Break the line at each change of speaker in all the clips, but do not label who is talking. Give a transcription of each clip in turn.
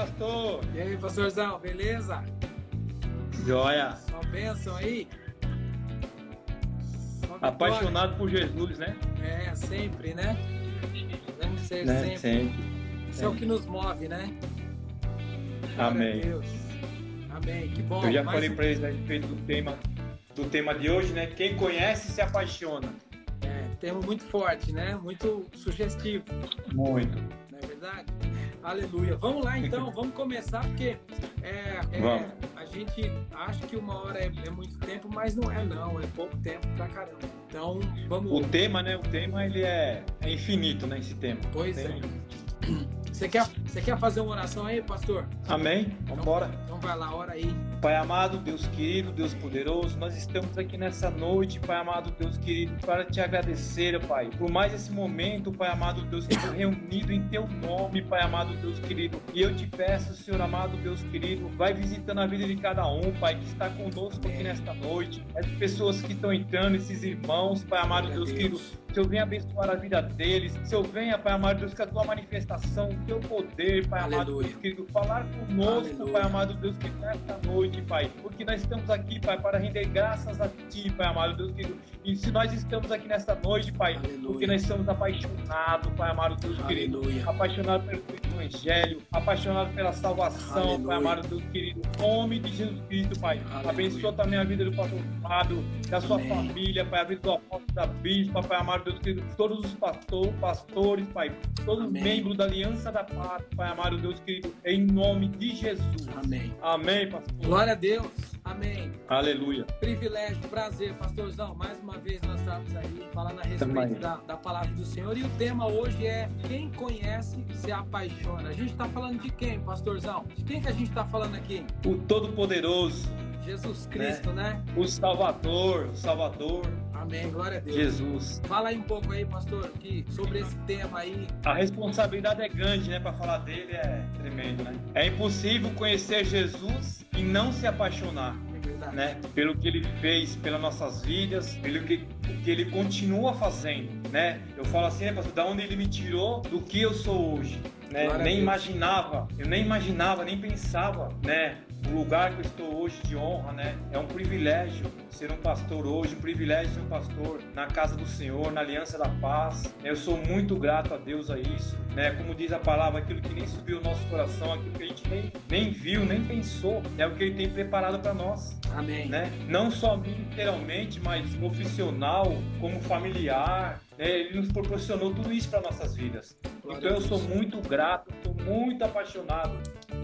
pastor?
E aí, pastorzão, beleza?
Joia.
Só bênção aí? Só.
Apaixonado por Jesus, né?
É, sempre, né? Devemos ser
Né?
sempre.
Sempre.
Isso é o que nos move, né?
Amém.
Amém. Que bom.
Eu já falei
um-
para eles a respeito do tema, do tema de hoje, né? Quem conhece se apaixona.
É, termo muito forte, né? Muito sugestivo,
Muito.
não é verdade? Aleluia. Vamos lá então, vamos começar, porque é, é, a gente acha que uma hora é, é muito tempo, mas não é não, é pouco tempo pra caramba. Então, vamos.
O tema, né? O tema ele é, é infinito, né? Esse tema.
Pois é. Você quer, você quer fazer uma oração aí, pastor?
Amém? Vamos embora.
Então vai lá, ora aí.
Pai amado, Deus querido, Deus poderoso, nós estamos aqui nessa noite, Pai amado, Deus querido, para te agradecer, Pai, por mais esse momento, Pai amado, Deus querido, reunido em teu nome, Pai amado, Deus querido. E eu te peço, Senhor amado, Deus querido, vai visitando a vida de cada um, Pai, que está conosco aqui nesta noite, as pessoas que estão entrando, esses irmãos, Pai amado,
a
Deus querido, Senhor, venha abençoar a vida deles. Senhor, venha, Pai amado Deus, com a tua manifestação, o teu poder, Pai amado
Aleluia.
Deus querido, falar conosco,
Aleluia.
Pai amado Deus, que nesta noite, Pai, porque nós estamos aqui, Pai, para render graças a Ti, Pai amado Deus querido. E se nós estamos aqui nesta noite, Pai,
Aleluia.
porque nós estamos apaixonados, Pai amado Deus querido, apaixonados pelo Evangelho, apaixonados pela salvação,
Aleluia.
Pai amado Deus querido, em nome de Jesus Cristo, Pai.
Aleluia.
Abençoa também a vida do pastor Fábio, da sua
Amém.
família, Pai, a vida do apóstolo da bispa, Pai amado Deus querido, todos os pastor, pastores, Pai, todos os membros da Aliança da Paz, Pai amado Deus querido, em nome de Jesus.
Amém.
Amém, pastor.
Glória a Deus. Amém.
Aleluia.
Privilégio, prazer, pastorzão. Mais uma vez nós estamos aí falando a respeito da, da palavra do Senhor. E o tema hoje é quem conhece se apaixona. A gente está falando de quem, pastorzão? De quem que a gente está falando aqui?
O Todo-Poderoso,
Jesus Cristo, né?
o Salvador, o Salvador,
Amém. Glória a Deus.
Jesus.
Fala aí um pouco aí, pastor, que, sobre esse tema aí.
A responsabilidade é grande, né? Para falar dele é tremendo, né? É impossível conhecer Jesus e não se apaixonar.
É
né? Pelo que ele fez pelas nossas vidas, pelo que, o que ele continua fazendo, né? Eu falo assim, né, pastor, da onde ele me tirou, do que eu sou hoje, né? Nem imaginava, eu nem imaginava, nem pensava, né? O lugar que eu estou hoje de honra, né? É um privilégio ser um pastor hoje, um privilégio ser um pastor na casa do Senhor, na aliança da paz. Eu sou muito grato a Deus a isso, né? Como diz a palavra, aquilo que nem subiu ao nosso coração, aquilo que a gente nem, nem viu, nem pensou, é o que ele tem preparado para nós
Amém.
né? Não só literalmente, mas profissional, como familiar. né? Ele nos proporcionou tudo isso para nossas vidas. Então eu sou muito grato, sou muito apaixonado.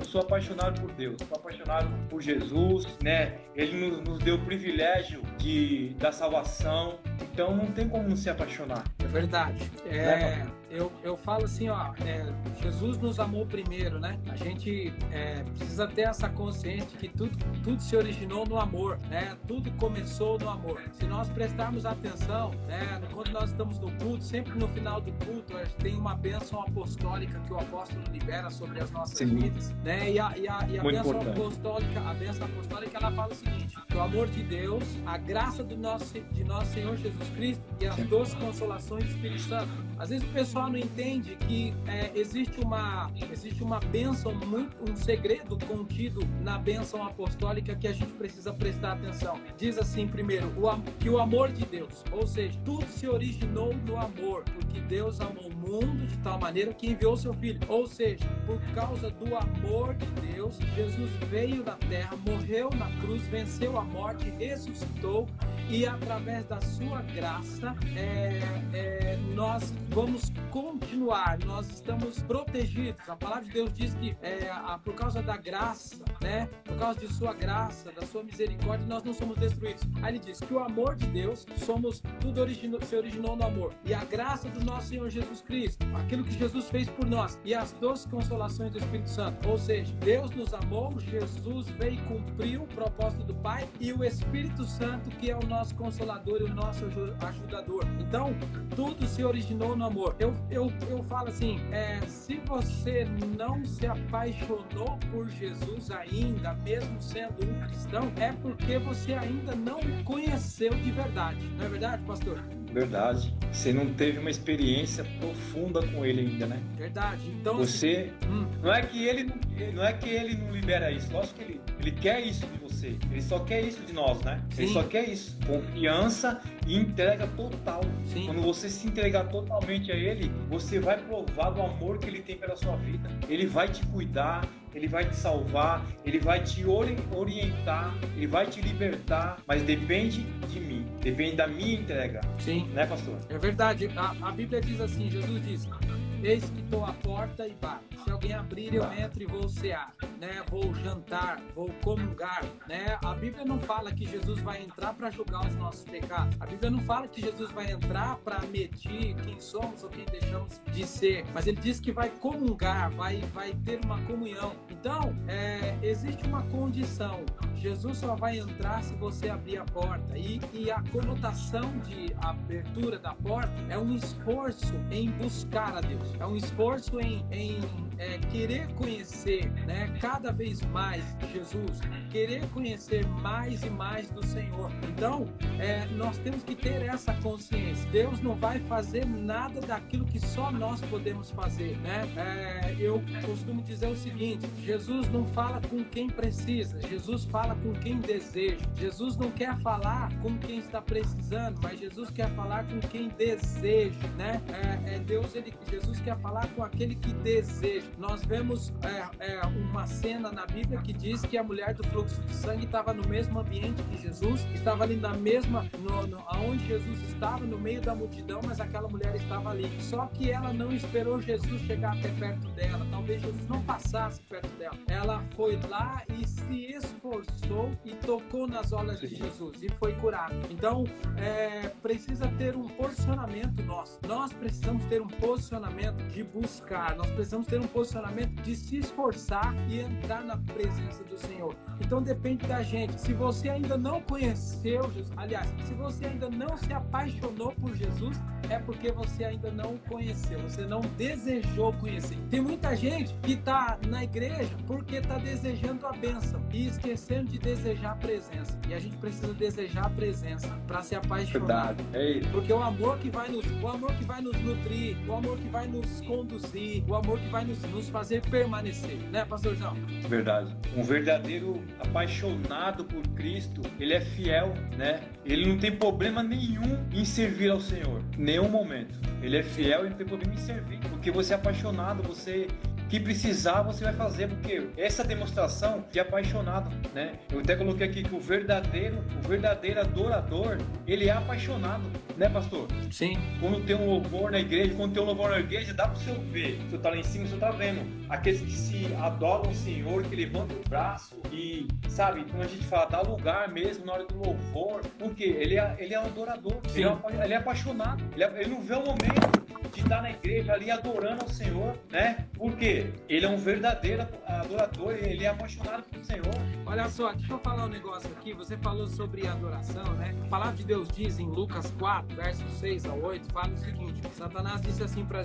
Eu sou apaixonado por Deus, sou apaixonado por Jesus, né? Ele nos, nos deu o privilégio de da salvação. Então não tem como não se apaixonar.
É verdade. É,
Né,
eu, eu falo assim, ó, é, Jesus nos amou primeiro, né? A gente é, precisa ter essa consciência que tudo, tudo se originou no amor, né? Tudo começou no amor. Se nós prestarmos atenção, né? Quando nós estamos no culto, sempre no final do culto, a gente tem uma bênção apostólica que o apóstolo libera sobre as nossas
Sim.
vidas, né? E a, e a, e a bênção
importante.
apostólica, a bênção apostólica, ela fala o seguinte: o amor de Deus, a graça do nosso, de nosso Senhor Jesus Cristo e as
Sim.
doces consolações do Espírito Santo. Às vezes o pessoal não entende que é, existe uma existe uma bênção muito um segredo contido na bênção apostólica que a gente precisa prestar atenção. Diz assim primeiro o, que o amor de Deus, ou seja, tudo se originou no amor, porque Deus amou o mundo de tal maneira que enviou seu filho. Ou seja, por causa do amor de Deus, Jesus veio na terra, morreu na cruz, venceu a morte, ressuscitou e através da sua graça é, é, nós vamos continuar, nós estamos protegidos. A palavra de Deus diz que é, a- por causa da graça, né, por causa de sua graça, da sua misericórdia, nós não somos destruídos. Aí ele diz que o amor de Deus, somos tudo originou, se originou no amor e a graça do nosso Senhor Jesus Cristo, aquilo que Jesus fez por nós e as doces consolações do Espírito Santo. Ou seja, Deus nos amou, Jesus veio e cumpriu o propósito do Pai e o Espírito Santo que é o nosso consolador e o nosso aju- ajudador. Então, tudo se originou no amor. Eu, eu, eu falo assim: é, se você não se apaixonou por Jesus ainda, mesmo sendo um cristão, é porque você ainda não conheceu de verdade. Não é verdade, pastor?
Verdade. Você não teve uma experiência profunda com ele ainda, né?
Verdade. Então
você hum. não é que ele não é que ele não libera isso. Lógico que ele ele quer isso de você. Ele só quer isso de nós, né? Sim. Ele só quer isso. Confiança e entrega total. Sim. Quando você se entregar totalmente a ele, você vai provar do amor que ele tem pela sua vida. Ele vai te cuidar, ele vai te salvar, ele vai te orientar, ele vai te libertar, mas depende de mim, depende da minha entrega.
Sim.
Né, pastor?
É verdade. A, a Bíblia diz assim: Jesus diz. Eis que estou à porta e bato. Se alguém abrir, eu entro e vou cear, né? Vou jantar, vou comungar, né? A Bíblia não fala que Jesus vai entrar para julgar os nossos pecados. A Bíblia não fala que Jesus vai entrar para medir quem somos ou quem deixamos de ser. Mas ele diz que vai comungar, vai, vai ter uma comunhão. Então, é, existe uma condição. Jesus só vai entrar se você abrir a porta. E, e a conotação de abertura da porta é um esforço em buscar a Deus. É um esforço em, em é, querer conhecer né, cada vez mais Jesus, querer conhecer mais e mais do Senhor. Então, é, nós temos que ter essa consciência. Deus não vai fazer nada daquilo que só nós podemos fazer. Né? É, eu costumo dizer o seguinte: Jesus não fala com quem precisa, Jesus fala com quem deseja. Jesus não quer falar com quem está precisando, mas Jesus quer falar com quem deseja. Né? É, é Deus, ele, Jesus quer falar com aquele que deseja. Nós vemos é, é, uma cena na Bíblia que diz que a mulher do fluxo de sangue estava no mesmo ambiente que Jesus, estava ali na mesma, no, no, aonde Jesus estava, no meio da multidão, mas aquela mulher estava ali. Só que ela não esperou Jesus chegar até perto dela, talvez Jesus não passasse perto dela. Ela foi lá e se esforçou e tocou nas olas de Jesus e foi curada. Então, é, precisa ter um posicionamento nosso. Nós precisamos ter um posicionamento de buscar, nós precisamos ter um posicionamento de se esforçar e entrar na presença do Senhor. Então depende da gente. Se você ainda não conheceu Jesus, aliás, se você ainda não se apaixonou por Jesus, é porque você ainda não conheceu, você não desejou conhecer. Tem muita gente que está na igreja porque está desejando a bênção e esquecendo de desejar a presença. E a gente precisa desejar a presença para se apaixonar.
É
porque o amor que vai nos, o amor que vai nos nutrir, o amor que vai nos conduzir, o amor que vai nos, nos fazer permanecer, né, pastorzão?
Verdade. Um verdadeiro apaixonado por Cristo, ele é fiel, né? Ele não tem problema nenhum em servir ao Senhor, nenhum momento. Ele é fiel e não tem problema em servir, porque você é apaixonado, você que precisar você vai fazer, porque essa demonstração de apaixonado, né? Eu até coloquei aqui que o verdadeiro, o verdadeiro adorador, ele é apaixonado, né, pastor?
Sim.
Quando tem um louvor na igreja, quando tem um louvor na igreja, dá para você ver. Você tá lá em cima, você tá vendo. Aqueles que se adoram o Senhor, que levantam o braço e, sabe, quando a gente fala, dá lugar mesmo na hora do louvor, porque ele é, ele é um adorador, ele é, ele é, apaixonado, ele, é, ele não vê o momento de estar na igreja ali adorando ao Senhor, né? Porque ele é um verdadeiro adorador, ele é apaixonado pelo Senhor.
Olha só, deixa eu falar um negócio aqui. Você falou sobre adoração, né? A palavra de Deus diz em Lucas 4, versos 6 a 8, fala o seguinte: Satanás disse assim para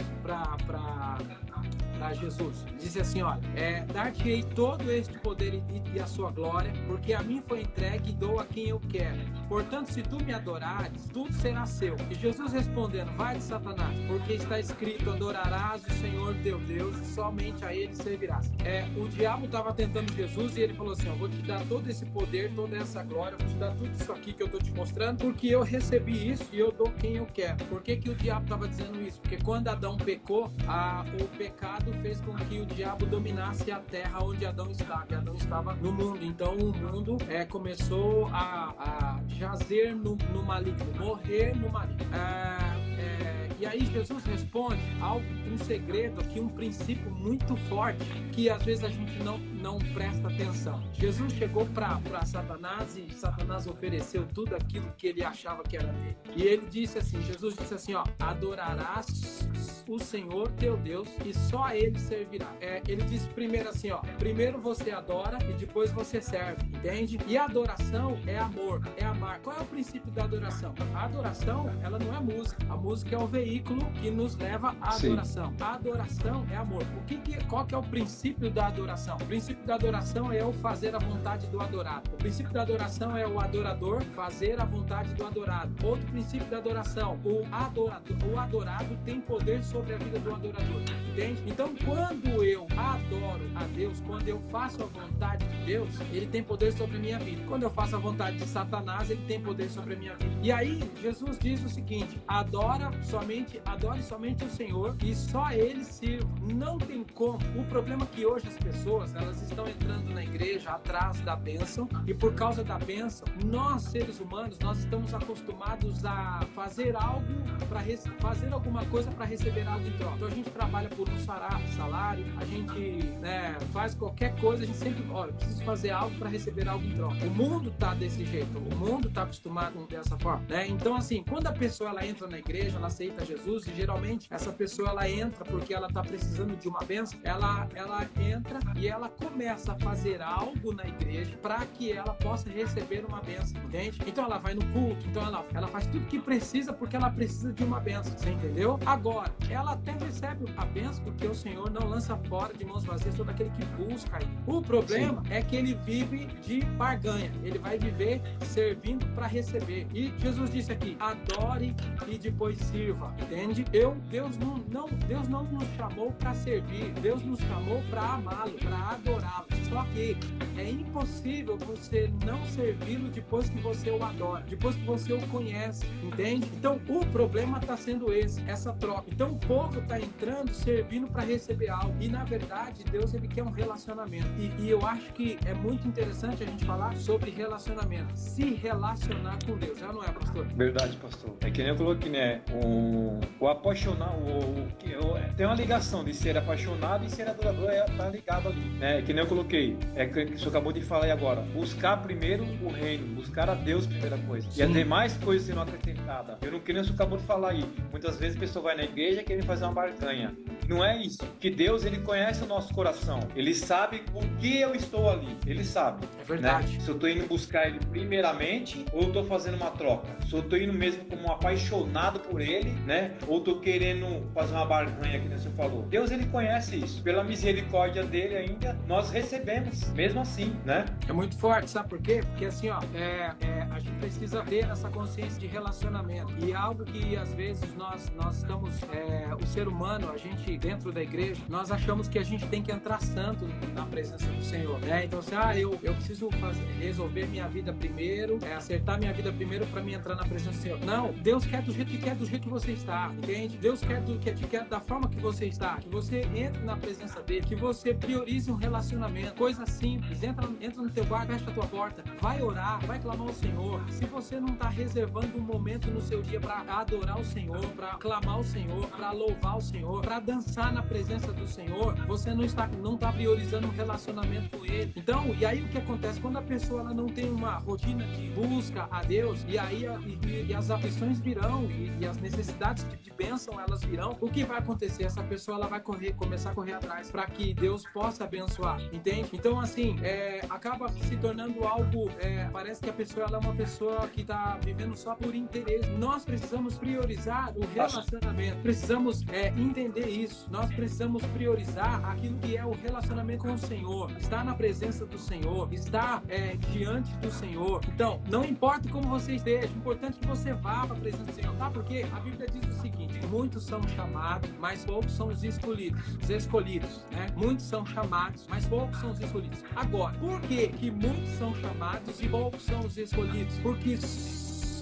para Jesus. Disse assim: Olha, é, dar-te-ei todo este poder e, e, a sua glória, porque a mim foi entregue e dou a quem eu quero. Portanto, se tu me adorares, tudo será seu. E Jesus respondendo: Vai de Satanás, porque está escrito: Adorarás o Senhor teu Deus e somente a ele servirás. É, o diabo estava tentando Jesus e ele falou assim: Eu vou te dar todo esse poder, toda essa glória, vou te dar tudo isso aqui que eu estou te mostrando, porque eu recebi isso e eu dou quem eu quero. Por que, que o diabo estava dizendo isso? Porque quando Adão pecou, a, o pecado fez com que o diabo dominasse a terra onde Adão estava. Adão estava no mundo. Então o mundo é, começou a, a jazer no, no maligno, morrer no maligno. É, é, e aí Jesus responde algo, um segredo aqui, um princípio muito forte que às vezes a gente não, não presta atenção. Jesus chegou para Satanás e Satanás ofereceu tudo aquilo que ele achava que era dele. E ele disse assim, Jesus disse assim, ó, adorarás o Senhor teu Deus e só a ele servirá. É, ele disse primeiro assim, ó, primeiro você adora e depois você serve, entende? E adoração é amor, é amar. Qual é o princípio da adoração? A adoração, ela não é música. A música é o veículo veículo que nos leva à
Sim.
adoração. A adoração é amor. O que que, qual que é o princípio da adoração? O princípio da adoração é o fazer a vontade do adorado. O princípio da adoração é o adorador fazer a vontade do adorado. Outro princípio da adoração, o adorador, o adorado tem poder sobre a vida do adorador. Entende? Então, quando eu adoro a Deus, quando eu faço a vontade de Deus, ele tem poder sobre a minha vida. Quando eu faço a vontade de Satanás, ele tem poder sobre a minha vida. E aí, Jesus diz o seguinte: adora somente, adore somente o Senhor e só ele sirva. Não tem como. O problema é que hoje as pessoas, elas estão entrando na igreja atrás da bênção e por causa da bênção, nós seres humanos, nós estamos acostumados a fazer algo para fazer alguma coisa para receber algo em troca. Então a gente trabalha por um salário, a gente né, faz qualquer coisa, a gente sempre, olha, preciso fazer algo para receber algo em troca. O mundo tá desse jeito, o mundo tá acostumado dessa forma, né? Então assim, quando a pessoa ela entra na igreja, ela aceita Jesus e geralmente essa pessoa ela entra porque ela tá precisando de uma bênção, ela ela entra e ela começa a fazer algo na igreja para que ela possa receber uma bênção, entende? Então ela vai no culto, então ela, ela faz tudo que precisa porque ela precisa de uma bênção, você entendeu? Agora, ela até recebe a bênção porque o Senhor não lança fora de mãos vazias todo aquele que busca ele. O problema é que ele vive de barganha, ele vai viver servindo para receber. E Jesus disse aqui: adore e depois sirva, entende? Eu, Deus não, não, Deus não nos chamou para servir, Deus nos chamou para amá-lo, para adorá-lo. Só que é impossível você não servi-lo depois que você o adora, depois que você o conhece, entende? Então o problema está sendo esse, essa troca. Então o povo está entrando servindo para receber algo e na verdade Deus ele quer um relacionamento. E, e eu acho que é muito interessante a gente falar sobre relacionamento, se relacionar com Deus, já não é, pastor?
Verdade, pastor. É que nem eu coloquei, né? O, o apaixonar, o, o, que- o- tem uma ligação de ser apaixonado e ser adorador, é, tá ligado ali. Né? É que nem eu coloquei, é que que o senhor acabou de falar aí agora. Buscar primeiro o reino, buscar a Deus primeira coisa. E
Sim.
as demais coisas serão acrescentadas. Eu não que nem o senhor acabou de falar aí. Muitas vezes a pessoa vai na igreja querendo fazer uma barganha. Não é isso. Que Deus, ele conhece o nosso coração. Ele sabe por que eu estou ali. Ele sabe
É verdade.
né? Se eu tô indo buscar ele primeiramente ou eu tô fazendo uma troca. Se eu tô indo mesmo como um apaixonado por ele, né? Ou tô querendo fazer uma barganha, que você falou. Deus, ele conhece isso. Pela misericórdia dele ainda, nós recebemos. Mesmo assim, né?
É muito forte, sabe por quê? Porque assim, ó, é, é, a gente precisa ter essa consciência de relacionamento. E é algo que às vezes nós, nós estamos, é, o ser humano, a gente dentro da igreja, nós achamos que a gente tem que entrar santo na presença do Senhor, né? Então assim, ah, eu, eu preciso fazer, resolver minha vida primeiro, é, acertar minha vida primeiro para mim entrar na presença do Senhor. Não, Deus quer do jeito que quer, do jeito que você está, entende? Deus quer do que que quer da forma que você está, que você entre na presença dele, que você priorize um relacionamento, coisa simples, entra, entra no teu quarto, fecha a tua porta, vai orar, vai clamar ao Senhor. Se você não está reservando um momento no seu dia para adorar o Senhor, para clamar ao Senhor, para louvar o Senhor, para dançar na presença do Senhor, você não está não está priorizando um relacionamento com ele. Então, e aí o que acontece quando a pessoa ela não tem uma rotina de busca a Deus e aí e- e as aflições virão e, e as necessidades de, de bênção elas virão, o que vai acontecer? Essa pessoa ela vai correr, começar a correr atrás para que Deus possa abençoar, entende? Então assim, é, acaba se tornando algo, é, parece que a pessoa ela é uma pessoa que está vivendo só por interesse. Nós precisamos priorizar o relacionamento, precisamos é, entender isso. Nós precisamos priorizar aquilo que é o relacionamento com o Senhor, estar na presença do Senhor, estar é, diante do Senhor. Então, não importa como você esteja, o importante é que você vá para a presença do Senhor, tá? Porque a Bíblia diz o seguinte: muitos são chamados, mas poucos são os escolhidos. Os escolhidos, né? Muitos são chamados, mas poucos são os escolhidos. Agora, por que que muitos são chamados e poucos são os escolhidos? Porque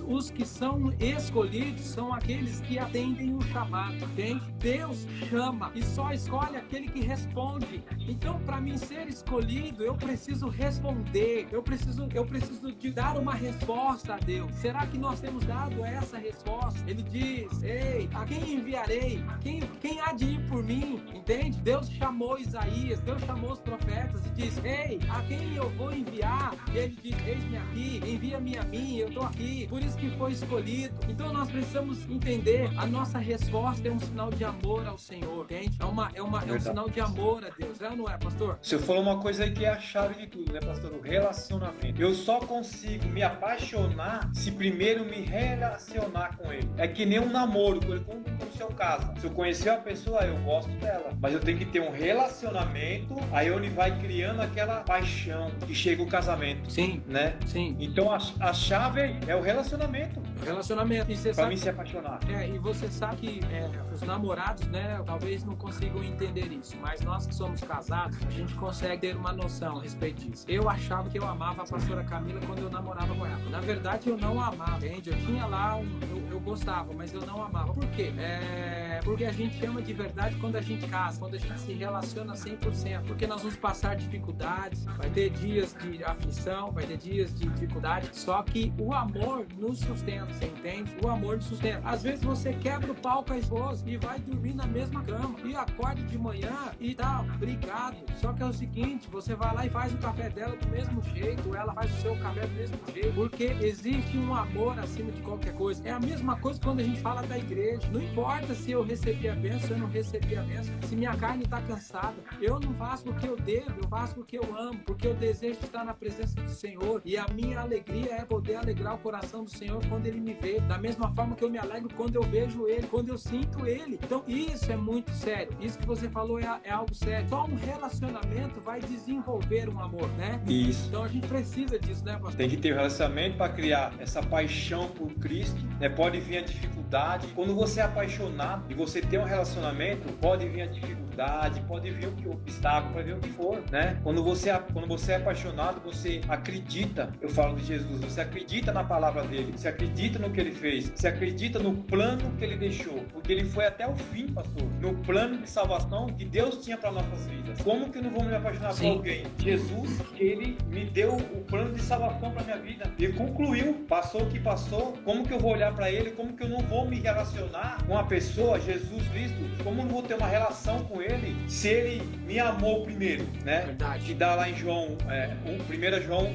os que são escolhidos são aqueles que atendem o chamado, entende? Deus chama e só escolhe aquele que responde. Então, para mim ser escolhido, eu preciso responder. Eu preciso, eu preciso de dar uma resposta a Deus. Será que nós temos dado essa resposta? Ele diz: Ei, a quem enviarei? Quem, quem há de ir por mim? Entende? Deus chamou Isaías, Deus chamou os profetas e diz: Ei, a quem eu vou enviar? E ele diz: Eis-me aqui, envia-me a mim, eu estou aqui. Por isso que foi escolhido. Então nós precisamos entender a nossa resposta é um sinal de amor ao Senhor, entende? É, uma, é, uma, é um sinal de amor a Deus, é ou não é, pastor?
Você falou uma coisa aí que é a chave de tudo, né, pastor? O relacionamento. Eu só consigo me apaixonar se primeiro me relacionar com ele. É que nem um namoro, como no seu caso. Se eu conhecer a pessoa, eu gosto dela. Mas eu tenho que ter um relacionamento, aí onde vai criando aquela paixão que chega o casamento.
Sim.
Né?
Sim.
Então a, a chave é o relacionamento.
O relacionamento.
E você pra sabe, mim se apaixonar.
É, e você sabe que é, os namorados, né, talvez não consigam entender isso, mas nós que somos casados, a gente consegue ter uma noção a respeito disso. Eu achava que eu amava a pastora Camila quando eu namorava com ela. Na verdade, eu não amava, entende? Eu tinha lá um. Eu, eu gostava, mas eu não amava. Por quê? É, porque a gente ama de verdade quando a gente casa, quando a gente se relaciona 100%. Porque nós vamos passar dificuldades, vai ter dias de aflição, vai ter dias de dificuldade. Só que o amor nos sustenta, você entende? O amor nos sustenta. Às vezes você quebra o pau com a esposa e vai dormir na mesma cama e acorda de manhã e tá brigado. Só que é o seguinte, você vai lá e faz o café dela do mesmo jeito, ela faz o seu café do mesmo jeito, porque existe um amor acima de qualquer coisa. É a mesma coisa quando a gente fala da igreja. Não importa se eu recebi a bênção, se eu não recebi a bênção, se minha carne está cansada. Eu não faço porque eu devo, eu faço porque eu amo, porque eu desejo estar na presença do Senhor. E a minha alegria é poder alegrar o coração do Senhor quando Ele me vê. Da mesma forma que eu me alegro quando eu vejo Ele, quando eu sinto Ele. Então isso é muito sério. Isso que você falou é, é algo sério. Só um relacionamento vai desenvolver um amor, né?
Isso.
Então a gente precisa disso, né, pastor?
Tem que ter um relacionamento para criar essa paixão por Cristo, né? Pode vir a dificuldade. Quando você é apaixonado e você tem um relacionamento, pode vir a dificuldade, pode vir o que obstáculo, pode vir o que for, né? Quando você, quando você é apaixonado, você acredita, eu falo de Jesus, você acredita na palavra dele, você acredita no que ele fez, você acredita no plano que ele deixou, porque ele foi até o fim, pastor, no plano de salvação que Deus tinha para nossas vidas. Como que eu não vou me apaixonar Sim. por alguém? Jesus, ele me deu o plano de salvação para minha vida e concluiu, passou o que passou, como que eu vou olhar para ele, como que eu não vou me relacionar com a pessoa, Jesus Cristo, como eu não vou ter uma relação com ele se ele me amou primeiro, né?
Verdade.
Que dá lá em João, é, 1 João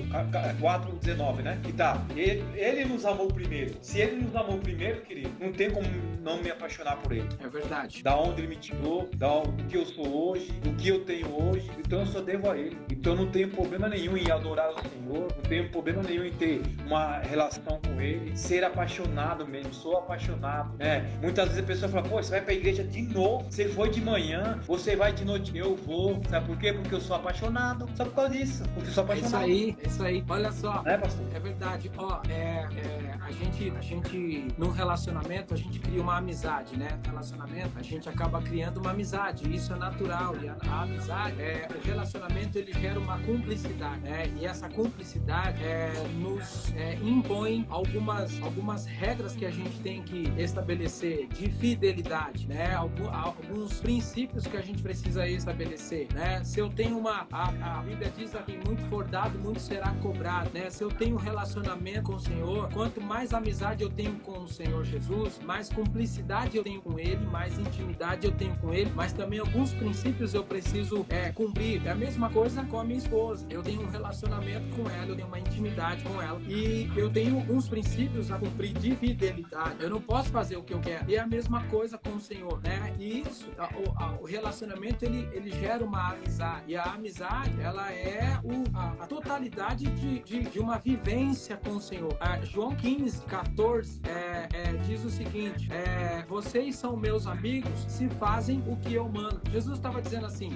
4,19, né? Que tá, ele, ele nos amou primeiro. Se ele nos amou primeiro, querido, não tem como não me apaixonar por ele.
É verdade.
Da onde ele me tirou, da onde que eu sou hoje, do que eu tenho hoje, então eu só devo a ele. Então eu não tenho problema nenhum em adorar o Senhor, não tenho problema nenhum em ter uma relação com ele, ser apaixonado mesmo, sou apaixonado, né? Muitas vezes a pessoa fala, pô, você vai pra igreja de novo, você foi de manhã, você vai de noite, eu vou, sabe por quê? Porque eu sou apaixonado, só por causa disso, porque eu sou apaixonado.
É isso aí, é isso aí, olha só,
é, pastor?
é verdade, ó, é, é, a gente, a gente, num relacionamento, a gente cria uma amizade, né? Relacionamento, a gente acaba criando uma amizade, isso é natural, e a, a amizade, é, o relacionamento, ele gera uma cumplicidade, né? E essa cumplicidade é, nos é, impõe algumas, algumas regras que a gente tem que estabelecer de fidelidade, né? Alguns princípios que a gente precisa estabelecer, né? Se eu tenho uma, a, a Bíblia diz aqui, muito for dado, muito será cobrado, né? Se eu tenho um relacionamento com o Senhor, quanto mais amizade eu tenho com o Senhor Jesus, mais cumplicidade eu tenho com Ele, mais intimidade eu tenho com Ele, mas também alguns princípios eu preciso é, cumprir. É a mesma coisa com a minha esposa. Eu tenho um relacionamento com ela, eu tenho uma intimidade com ela e eu tenho alguns princípios a cumprir de fidelidade. Eu não posso fazer o que eu quero. E é a mesma coisa com o Senhor, né? E isso, o, o relacionamento ele, ele gera uma amizade. E a amizade, ela é o, a, a totalidade de, de, de, uma vivência com o Senhor. Ah, João 15, 14 é, é, diz o seguinte: é, Vocês são meus amigos se fazem o que eu mando. Jesus estava dizendo assim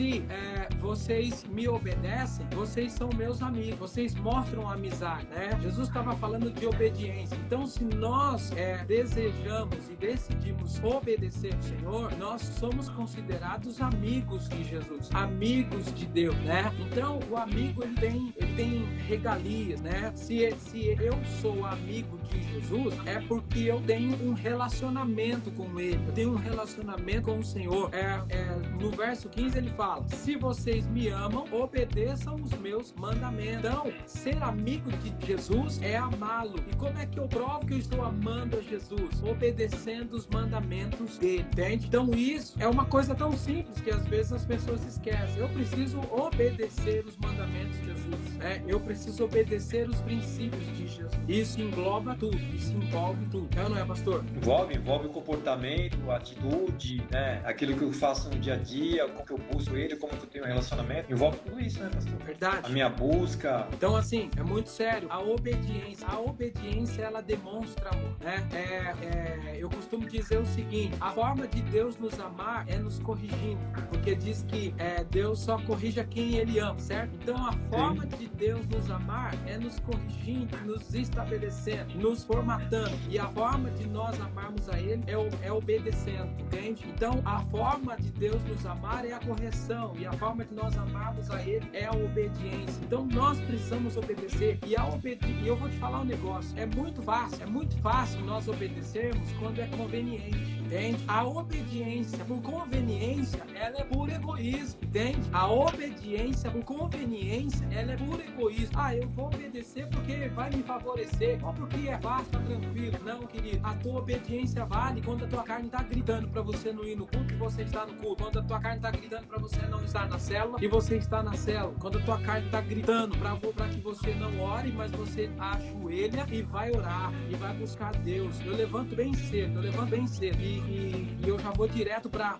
se é, vocês me obedecem, vocês são meus amigos, vocês mostram amizade, né? Jesus estava falando de obediência. Então, se nós é, desejamos e decidimos obedecer o Senhor, nós somos considerados amigos de Jesus, amigos de Deus, né? Então, o amigo ele tem, ele tem regalias, né? Se, se eu sou amigo de Jesus, é porque eu tenho um relacionamento com Ele, eu tenho um relacionamento com o Senhor. É, é no verso 15 ele fala fala: se vocês me amam, obedeçam os meus mandamentos. Então, ser amigo de Jesus é amá-lo. E como é que eu provo que eu estou amando a Jesus? Obedecendo os mandamentos dele, entende? Então, isso é uma coisa tão simples que às vezes as pessoas esquecem. Eu preciso obedecer os mandamentos de Jesus. Né? Eu preciso obedecer os princípios de Jesus. Isso engloba tudo, isso envolve tudo. É ou não é, pastor?
Envolve, envolve o comportamento, atitude, né? Aquilo que eu faço no dia a dia, como que eu busco ele, como que eu tenho um relacionamento. Envolve tudo isso, né, pastor?
Verdade.
A minha busca.
Então, assim, é muito sério. A obediência, a obediência, ela demonstra amor, né? É, é, eu costumo dizer o seguinte: a forma de Deus nos amar é nos corrigindo, porque diz que é, Deus só corrige a quem Ele ama, certo? Então, a forma Sim. de Deus nos amar é nos corrigindo, nos estabelecendo, nos formatando. E a forma de nós amarmos a Ele é, é obedecendo, entende? Então, a forma de Deus nos amar é a correção, e a forma de nós amarmos a Ele é a obediência. Então, nós precisamos obedecer. E a obedi e eu vou te falar um negócio: é muito fácil, é muito fácil nós obedecermos quando é conveniente entende? A obediência por conveniência, ela é por egoísmo, entende? A obediência por conveniência, ela é por egoísmo. Ah, eu vou obedecer porque vai me favorecer, ou porque é fácil, tá tranquilo. Não, querido, a tua obediência vale quando a tua carne tá gritando para você não ir no culto e você está no culto. Quando a tua carne tá gritando para você não estar na célula e você está na célula. Quando a tua carne tá gritando para que você não ore, mas você ajoelha e vai orar e vai buscar Deus. Eu levanto bem cedo, eu levanto bem cedo. E e, e eu já vou direto para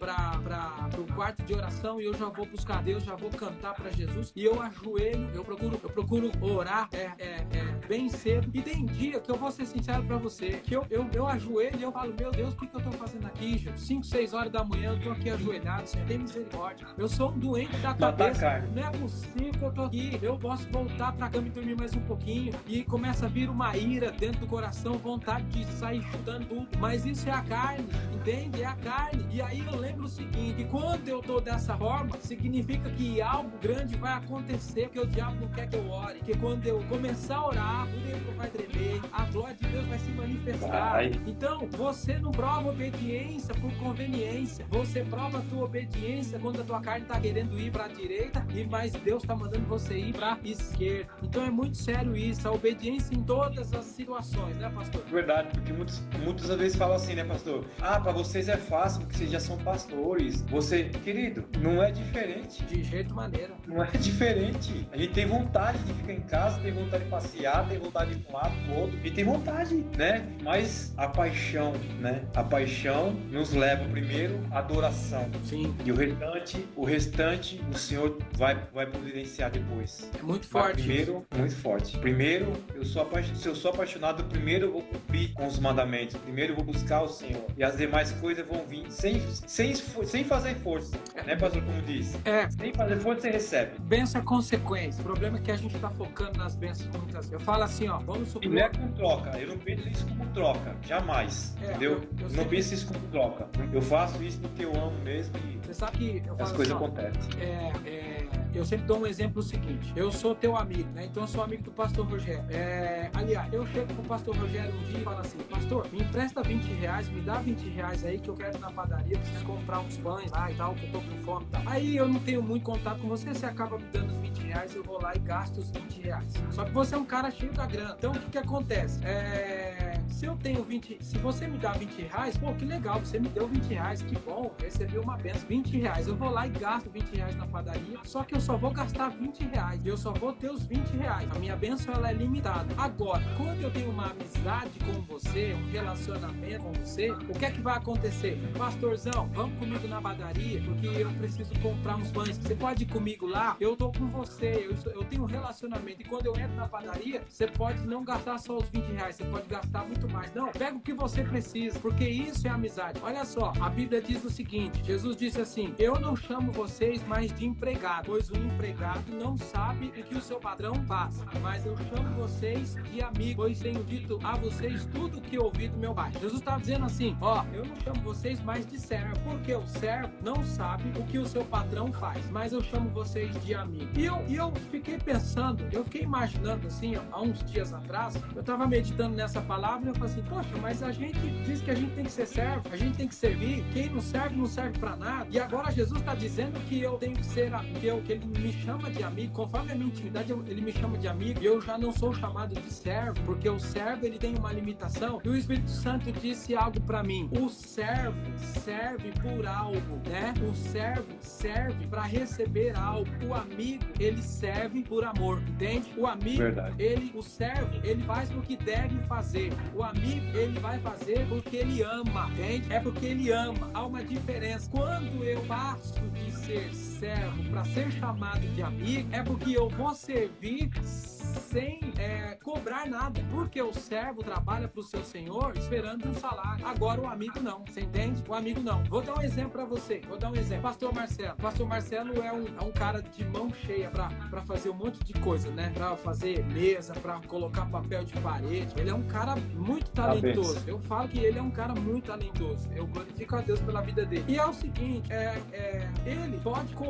o quarto de oração e eu já vou buscar Deus, já vou cantar para Jesus e eu ajoelho, eu procuro, eu procuro orar é, é, é, bem cedo. E tem dia que eu vou ser sincero para você, que eu, eu, eu ajoelho e eu falo, meu Deus, o que, que eu tô fazendo aqui, Jesus? 5, 6 horas da manhã, eu tô aqui ajoelhado, você tem misericórdia. Eu sou um doente da cabeça, não é possível que eu tô aqui, eu posso voltar pra cama e dormir mais um pouquinho e começa a vir uma ira dentro do coração, vontade de sair chutando tudo. Mas isso é a carne, entende? É a carne. E aí eu lembro o seguinte: quando eu tô dessa forma, significa que algo grande vai acontecer, porque o diabo não quer que eu ore. Que quando eu começar a orar, o templo vai tremer, a glória de Deus vai se manifestar. Vai. Então, você não prova obediência por conveniência. Você prova a tua obediência quando a tua carne tá querendo ir para a direita e mais Deus tá mandando você ir para esquerda. Então é muito sério isso, a obediência em todas as situações, né, pastor?
Verdade, porque muitos, muitas vezes falam assim, né, pastor? Ah, para vocês é fácil, porque vocês já são pastores. Você, querido, não é diferente.
De jeito maneira.
Não é diferente. A gente tem vontade de ficar em casa, tem vontade de passear, tem vontade de ir para um lado, para outro, e tem vontade, né? Mas a paixão, né? A paixão nos leva primeiro à adoração.
Sim.
E o restante, o restante, o Senhor vai, vai providenciar depois.
É muito forte.
Mas primeiro, muito forte. Primeiro, eu sou se eu sou apaixonado, primeiro eu vou cumprir com os mandamentos. Primeiro eu vou buscar o Senhor. E as demais coisas vão vir sem, sem, sem fazer força. É. Né, pastor? Como diz.
É.
Sem fazer força, você recebe.
Benção é consequência. O problema é que a gente está focando nas bênçãos muitas vezes. Eu falo assim, ó, vamos supor.
E não é com troca. Eu não penso isso como troca. Jamais. É, entendeu? Eu, eu não penso isso como troca. Eu faço isso porque eu amo mesmo e
você sabe que
eu as coisas assim, acontecem.
É, é, eu sempre dou um exemplo seguinte: eu sou teu amigo, né? Então eu sou amigo do pastor Rogério. É, aliás, eu chego pro pastor Rogério um dia e falo assim: Pastor, me empresta 20 reais, me dá 20 reais aí que eu quero ir na padaria, preciso comprar uns pães lá e tal, que eu tô com fome e tal. Aí eu não tenho muito contato com você, você acaba me dando os 20 reais, eu vou lá e gasto os 20 reais. Só que você é um cara cheio da grana. Então o que que acontece? É, se eu tenho 20, se você me dá 20 reais, pô, que legal, você me deu 20 reais, que bom, recebi uma benção. 20 reais, eu vou lá e gasto 20 reais na padaria, só que eu só vou gastar 20 reais. Eu só vou ter os 20 reais. A minha bênção ela é limitada. Agora, quando eu tenho uma amizade com você, um relacionamento com você, o que é que vai acontecer? Pastorzão, vamos comigo na padaria, porque eu preciso comprar uns pães. Você pode ir comigo lá? Eu tô com você, eu, eu tenho um relacionamento. E quando eu entro na padaria, você pode não gastar só os 20 reais, você pode gastar muito mais. Não, pega o que você precisa, porque isso é amizade. Olha só, a Bíblia diz o seguinte: Jesus disse assim: Eu não chamo vocês mais de empregado, pois o empregado não sabe o que o seu patrão faz, mas eu chamo vocês de amigos, pois tenho dito a vocês tudo o que ouvi do meu pai. Jesus está dizendo assim: ó, eu não chamo vocês mais de servo, porque o servo não sabe o que o seu patrão faz, mas eu chamo vocês de amigos. E eu, e eu fiquei pensando, eu fiquei imaginando assim, ó, há uns dias atrás, eu estava meditando nessa palavra fala assim, poxa, mas a gente diz que a gente tem que ser servo, a gente tem que servir. Quem não serve, não serve para nada. E agora Jesus está dizendo que eu tenho que ser, eu, que ele me chama de amigo. Conforme a minha intimidade, ele me chama de amigo. E eu já não sou chamado de servo, porque o servo ele tem uma limitação. E o Espírito Santo disse algo para mim. O servo serve por algo, né? O servo serve para receber algo. O amigo, ele serve por amor, entende? O amigo, Verdade. ele, o servo, ele faz o que deve fazer. O amigo, ele vai fazer porque ele ama, entende? É porque ele ama. Há uma diferença. Quando eu passo de ser servo para ser chamado de amigo, é porque eu vou servir sem é, cobrar nada, porque o servo trabalha para o seu senhor esperando um salário. Agora o amigo não, você entende? O amigo não. Vou dar um exemplo para você. Vou dar um exemplo. Pastor Marcelo. Pastor Marcelo é um, é um cara de mão cheia para fazer um monte de coisa, né? Para fazer mesa, para colocar papel de parede. Ele é um cara muito talentoso. Eu falo que ele é um cara muito talentoso. Eu glorifico a Deus pela vida dele. E é o seguinte, é, é, ele pode cobrar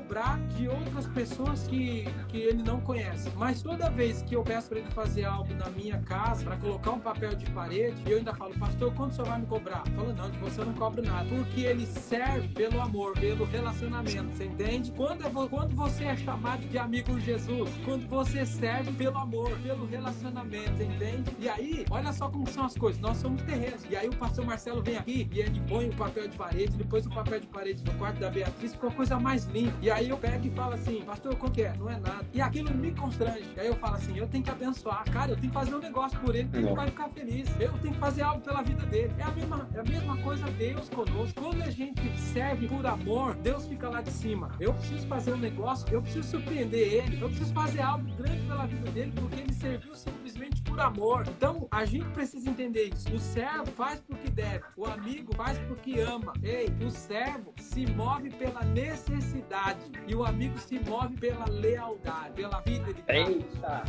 de outras pessoas que, que ele não conhece. Mas toda vez que eu peço para ele fazer algo na minha casa, para colocar um papel de parede, eu ainda falo, pastor, quanto o senhor vai me cobrar? Falo, não, de você eu não cobro nada. Porque ele serve pelo amor, pelo relacionamento, você entende? Quando, eu, quando você é chamado de amigo Jesus, quando você serve pelo amor, pelo relacionamento, entende? E aí, olha só como são as coisas, nós somos terrenos. E aí o pastor Marcelo vem aqui e ele põe o papel de parede, depois o papel de parede no quarto da Beatriz, ficou a coisa mais linda. E aí eu pego e falo assim, pastor, quanto que é? Não é nada. E aquilo me constrange. E aí eu falo assim, eu tenho que abençoar. Cara, eu tenho que fazer um negócio por ele, porque ele vai ficar feliz. Eu tenho que fazer algo pela vida dele. É a mesma, é a mesma coisa Deus conosco. Quando a gente serve por amor, Deus fica lá de cima. Eu preciso fazer um negócio, eu preciso surpreender ele, eu preciso fazer algo grande pela vida dele, porque ele serviu simplesmente por amor. Então, a gente precisa entender isso. O servo faz porque deve, o amigo faz porque ama. Ei, o servo se move pela necessidade e o amigo se move pela lealdade, pela vida de
Eita!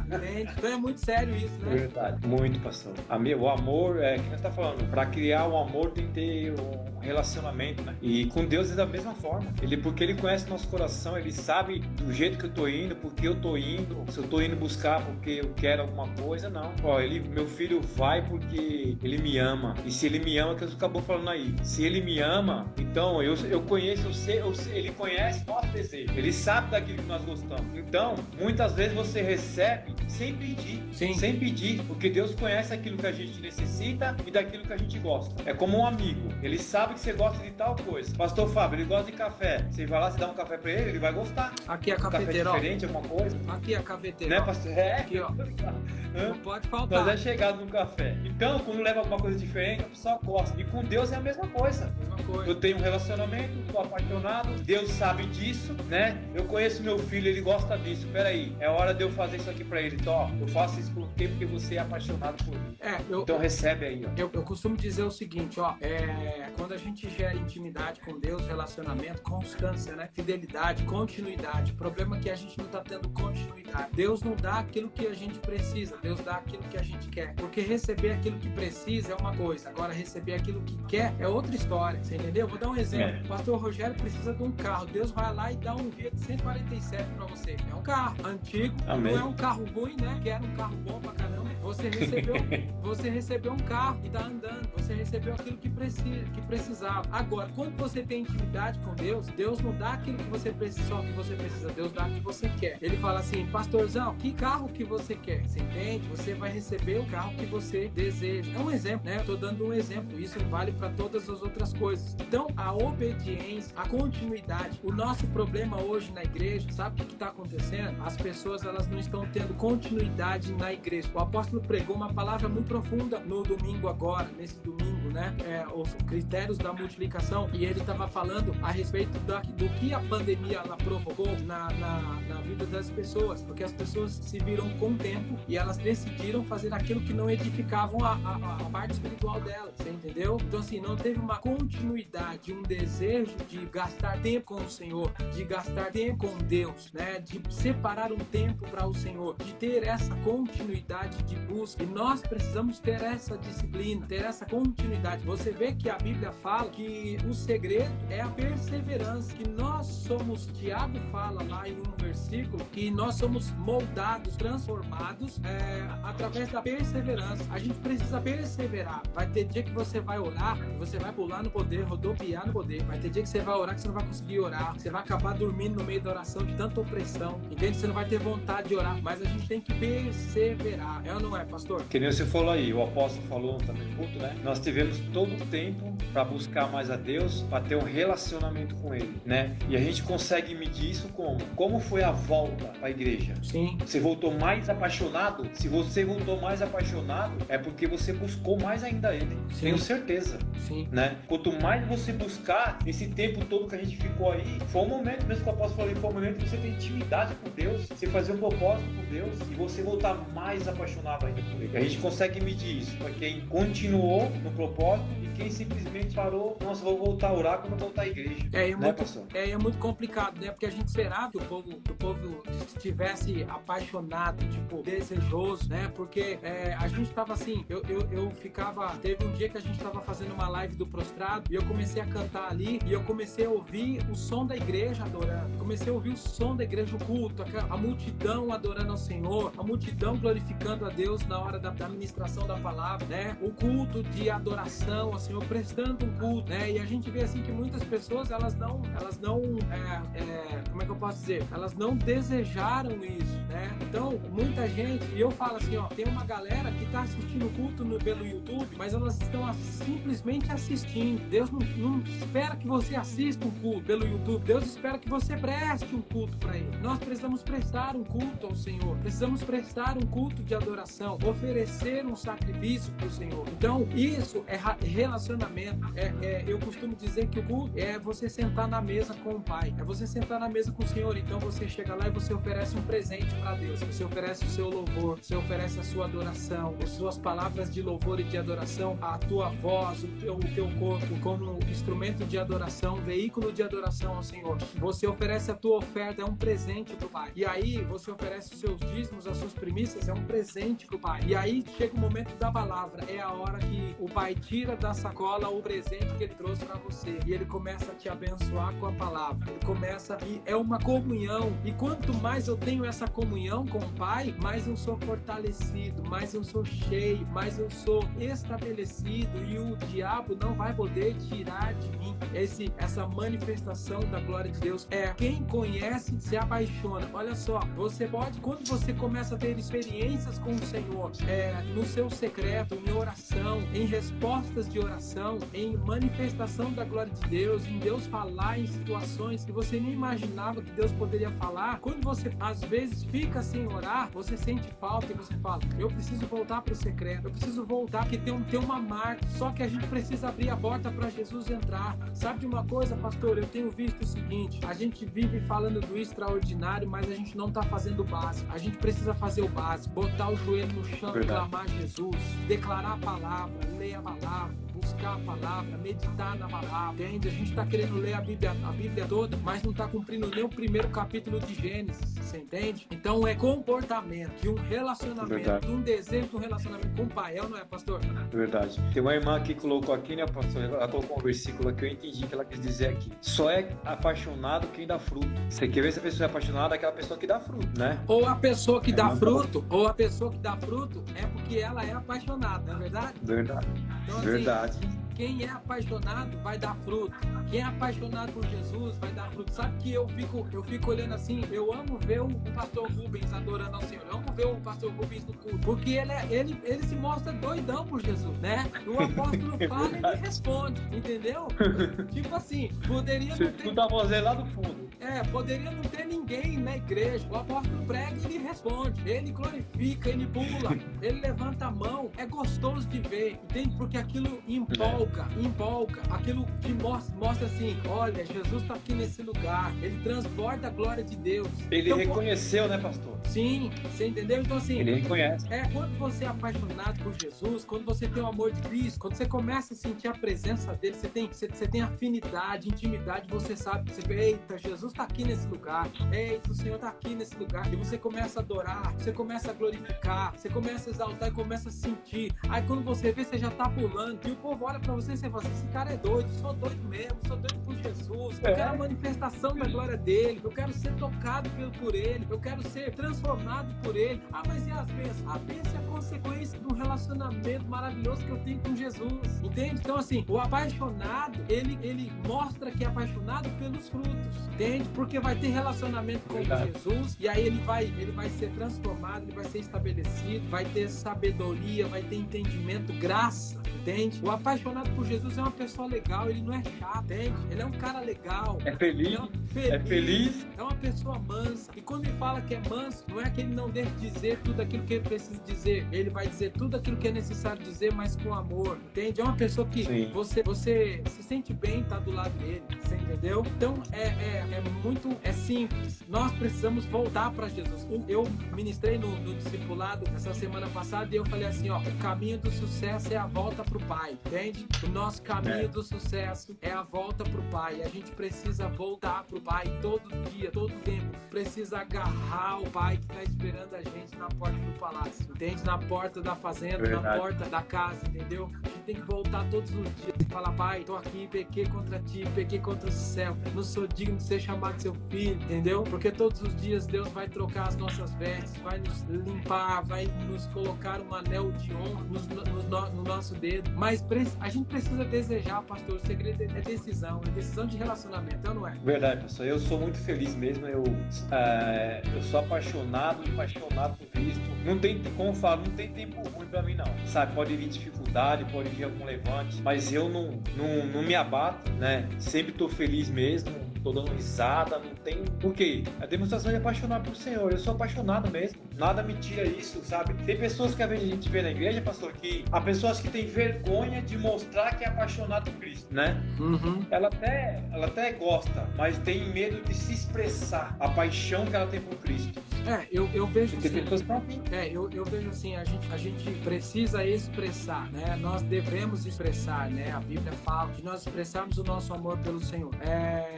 Então é muito sério isso, né?
Verdade. Muito, pastor. O amor, é que nós está falando, para criar um amor tem que ter um relacionamento, né? E com Deus é da mesma forma. Ele, porque ele conhece nosso coração, ele sabe do jeito que eu tô indo, porque eu tô indo, se eu tô indo buscar porque eu quero alguma coisa, não. Ó, ele, meu filho vai porque ele me ama. E se ele me ama, que você acabou falando aí. Se ele me ama, então eu, eu conheço, eu sei, eu sei, ele conhece nosso desejo. Ele sabe daquilo que nós gostamos. Então, muitas vezes você recebe sem pedir. Sim. Sem pedir, porque Deus conhece aquilo que a gente necessita e daquilo que a gente gosta. É como um amigo. Ele sabe que você gosta de tal coisa. Pastor Fábio, ele gosta de café. Você vai lá, você dá um café pra ele, ele vai gostar.
Aqui é a cafeteira,
um café diferente, alguma coisa.
Aqui é a cafeteira.
Né, pastor? É.
Aqui, ó. Não pode faltar.
Nós é chegado no café. Então, quando leva alguma coisa diferente, a pessoa gosta. E com Deus é a mesma coisa.
Mesma coisa.
Eu tenho um relacionamento, tô apaixonado, Deus sabe disso, né? Eu conheço meu filho, ele gosta disso. Peraí, é hora de eu fazer isso aqui pra ele. Então, ó, eu faço isso por quê? Porque você é apaixonado por mim.
É, eu,
então recebe aí, ó.
Eu, eu costumo dizer o seguinte, ó. É, quando a gente gera intimidade com Deus, relacionamento, constância, né? Fidelidade, continuidade. O problema é que a gente não tá tendo continuidade. Deus não dá aquilo que a gente precisa, Deus dá aquilo que a gente quer. Porque receber aquilo que precisa é uma coisa, agora receber aquilo que quer é outra história. Você entendeu? Vou dar um exemplo. É. O pastor Rogério precisa de um carro. Deus vai lá e dá um Fiat 147 para você. É um carro antigo, Amém. não é um carro ruim, né? Que era um carro bom pra caramba. Você recebeu, você recebeu um carro e tá andando. Você recebeu aquilo que, precisa, que precisava. Agora, quando você tem intimidade com Deus, Deus não dá aquilo que você precisa, só que você precisa. Deus dá o que você quer. Ele fala assim, pastorzão, que carro que você quer? Você entende? Você vai receber o carro que você deseja. É um exemplo, né? Eu tô dando um exemplo. Isso vale para todas as outras coisas. Então, a obediência, a continuidade. O nosso problema hoje na igreja, sabe o que está acontecendo? As pessoas elas não estão tendo continuidade na igreja. O apóstolo pregou uma palavra muito profunda no domingo agora, nesse domingo, né? É, os critérios da multiplicação. E ele estava falando a respeito da, do que a pandemia ela provocou na, na, na vida das pessoas. Porque as pessoas se viram com o tempo e elas decidiram fazer aquilo que não edificavam a, a, a parte espiritual delas. Você entendeu? Então, assim, não teve uma continuidade, um desejo de gastar tempo com o Senhor, de gastar tempo com Deus, né? De separar um tempo para o Senhor, de ter essa continuidade de busca. E nós precisamos ter essa disciplina, ter essa continuidade. Você vê que a Bíblia fala que o segredo é a perseverança, que nós somos, Tiago fala lá em um versículo, que nós somos moldados, transformados é, através da perseverança. A gente precisa perseverar. Vai ter dia que você vai orar, você vai pular no poder, rodopiar no poder. Vai ter dia que você vai orar que você não vai conseguir orar. Você vai acabar dormindo no meio da oração de tanta opressão. Entende? Você não vai ter vontade de orar. Mas a gente tem que perseverar. É ou não é, pastor?
Que nem você falou aí, o apóstolo falou também culto, né? Nós tivemos todo o tempo para buscar mais a Deus, para ter um relacionamento com Ele, né? E a gente consegue medir isso como? Como foi a volta para a igreja?
Sim.
Você voltou mais apaixonado? Se você voltou mais apaixonado, é porque você buscou mais ainda Ele. Sim. Tenho certeza.
Sim.
Né? Quanto mais você buscar, esse tempo todo que a gente ficou aí, foi um momento, mesmo que o apóstolo falou, foi um momento que você tem intimidade com Deus, você fazer um propósito com Deus e você voltar mais apaixonado ainda por Ele. A gente consegue medir isso para quem continuou no propósito e quem simplesmente parou, nossa, vou voltar a orar quando voltar à igreja.
É, é, né, muito, é, é, muito complicado, né? Porque a gente esperava que o povo, que o povo estivesse apaixonado, tipo, desejoso, né? Porque é, a gente tava assim, eu, eu, eu ficava. Teve um dia que a gente tava fazendo uma live do prostrado e eu comecei a cantar ali e eu comecei a ouvir o som da igreja adorando. Comecei a ouvir o som da igreja, o culto, a, a multidão adorando ao Senhor, a multidão glorificando a Deus na hora da, da ministração da palavra, né? O culto de adoração ao Senhor, prestando culto, né? E a gente vê assim que muitas pessoas elas não, elas não, é, é, como é que eu posso dizer? Elas não desejaram isso, né? Então, muita gente, e eu falo assim, ó, tem uma galera que tá assistindo o culto no, pelo YouTube, mas elas estão simplesmente assistindo. Deus não, não espera que você assista um culto pelo YouTube. Deus espera que você preste um culto para Ele. Nós precisamos prestar um culto ao Senhor. Precisamos prestar um culto de adoração, oferecer um sacrifício para o Senhor. Então, isso é relacionamento. É, é, eu costumo dizer que o culto é você sentar na mesa com o Pai, é você sentar na mesa com o Senhor. Então, você chega lá e você oferece um presente para Deus. Você oferece o seu louvor, você oferece a sua adoração, as suas palavras de louvor e de adoração, a tua voz, o teu, o teu corpo como instrumento de adoração, veículo de adoração ao Senhor. Você oferece a tua oferta, é um presente para Pai. E aí, você oferece os seus dízimos, as suas primícias, é um presente para Pai. E aí, chega o momento da palavra, é a hora que o Pai tira da sacola o presente que ele trouxe para você e ele começa a te abençoar com a palavra. Ele começa e é uma comunhão. E quanto mais eu tenho essa comunhão com o Pai, mais eu sou fortalecido, mais eu sou cheio, mais eu sou estabelecido e o diabo não vai poder tirar de mim esse essa manifestação da glória de Deus. É quem conhece se apaixona. Olha só, você pode quando você começa a ter experiências com o Senhor, é, no seu secreto, em oração, em respostas de oração, em manifestação da glória de Deus, em Deus falar em situações que você nem imaginava que Deus poderia falar. Quando você às vezes fica sem orar, você sente falta e você fala: Eu preciso voltar para o secreto, eu preciso voltar, porque tem, um, tem uma marca. Só que a gente precisa abrir a porta para Jesus entrar. Sabe de uma coisa, pastor? Eu tenho visto o seguinte: a gente vive falando do extraordinário, mas a gente não está fazendo o básico. A gente precisa fazer o básico, botar o joelho no chão, Verdade. clamar Jesus, declarar a palavra, ler a palavra buscar a palavra, meditar na palavra, entende? A gente está querendo ler a Bíblia, a Bíblia toda, mas não está cumprindo nem o primeiro capítulo de Gênesis, você entende? Então é comportamento, de um relacionamento, Verdade. de um desejo de um relacionamento com o pai, é não é, pastor?
Verdade. Tem uma irmã que colocou aqui, né, pastor? Ela colocou um versículo que eu entendi que ela quis dizer aqui. Só é apaixonado quem dá fruto. Você quer ver se a pessoa é apaixonada, aquela pessoa que dá fruto, né?
Ou a pessoa que é dá fruto, ou a pessoa que dá fruto é porque ela é apaixonada, não é verdade?
Verdade. Então, assim, verdade. Gracias.
Quem é apaixonado vai dar fruto. Quem é apaixonado por Jesus vai dar fruto. Sabe que eu fico, eu fico olhando assim, eu amo ver o, pastor Rubens adorando ao Senhor. Eu amo ver o pastor Rubens no culto. Porque ele, é, ele, ele se mostra doidão por Jesus, né? O apóstolo fala e ele responde, entendeu? tipo assim, poderia
Você não ter. Escuta a voz lá do fundo.
É, poderia não ter ninguém na igreja. O apóstolo prega e ele responde. Ele glorifica, ele pula, ele levanta a mão. É gostoso de ver, entende? Porque aquilo empolga empolga, empolga. Aquilo que mostra, mostra assim: olha, Jesus está aqui nesse lugar. Ele transborda a glória de Deus.
Ele então, reconheceu, né, pastor?
Sim, você entendeu? Então, assim.
Ele reconhece.
É, quando você é apaixonado por Jesus, quando você tem o amor de Cristo, quando você começa a sentir a presença dele, você tem, você, você tem afinidade, intimidade, você sabe, você vê, eita, Jesus está aqui nesse lugar. Eita, o Senhor está aqui nesse lugar. E você começa a adorar, você começa a glorificar, você começa a exaltar e começa a sentir. Aí quando você vê, você já tá pulando. E o povo olha pra você e você fala assim: esse cara é doido, sou doido mesmo, sou doido por Jesus. Eu é. quero a manifestação da glória dele, eu quero ser tocado por ele, eu quero ser transformado por ele. Ah, mas e as bênçãos? A bênção é a consequência de um relacionamento maravilhoso que eu tenho com Jesus. Entende? Então, assim, o apaixonado, ele, ele mostra que é apaixonado pelos frutos. Entende? Porque vai ter relacionamento com Verdade. Jesus e aí ele vai, ele vai ser transformado, ele vai ser estabelecido, vai ter sabedoria, vai ter entendimento, graça entende? O apaixonado por Jesus é uma pessoa legal, ele não é chato, entende? Ele é um cara legal.
É feliz. É, feliz, é feliz.
É uma pessoa mansa. E quando ele fala que é manso, não é que ele não deve dizer tudo aquilo que ele precisa dizer. Ele vai dizer tudo aquilo que é necessário dizer, mas com amor, entende? É uma pessoa que você, você se sente bem estar tá do lado dele, você entendeu? Então é, é, é muito, é simples. Nós precisamos voltar para Jesus. Eu ministrei no, no discipulado essa semana passada e eu falei assim, ó, o caminho do sucesso é a volta pro Pai, entende? O nosso caminho é. do sucesso é a volta pro Pai. A gente precisa voltar pro Pai todo dia, todo tempo. Precisa agarrar o Pai que está esperando a gente na porta do palácio, entende? Na porta da fazenda, Verdade. na porta da casa, entendeu? A gente tem que voltar todos os dias e falar: Pai, tô aqui, pequei contra ti, pequei contra o céu, não sou digno de ser chamado seu filho, entendeu? Porque todos os dias Deus vai trocar as nossas vestes, vai nos limpar, vai nos colocar um anel de honra no, no, no nosso dedo mas a gente precisa desejar, pastor. O segredo é decisão, é decisão de relacionamento, é não é?
Verdade, pastor. Eu sou muito feliz mesmo. Eu, é, eu sou apaixonado, apaixonado por Cristo. Não tem, como falo, não tem tempo ruim pra mim, não. Sabe, pode vir dificuldade, pode vir algum levante, mas eu não, não, não me abato, né? Sempre tô feliz mesmo tô dando risada, não tem. Por quê? A demonstração de apaixonado por Senhor. Eu sou apaixonado mesmo. Nada me tira isso, sabe? Tem pessoas que a gente vê na igreja, pastor, que há pessoas que têm vergonha de mostrar que é apaixonado por Cristo, né?
Uhum.
Ela até, ela até gosta, mas tem medo de se expressar a paixão que ela tem por Cristo.
É, eu, eu vejo assim. Pessoas É, eu, eu vejo assim, a gente, a gente precisa expressar, né? Nós devemos expressar, né? A Bíblia fala de nós expressarmos o nosso amor pelo Senhor. É,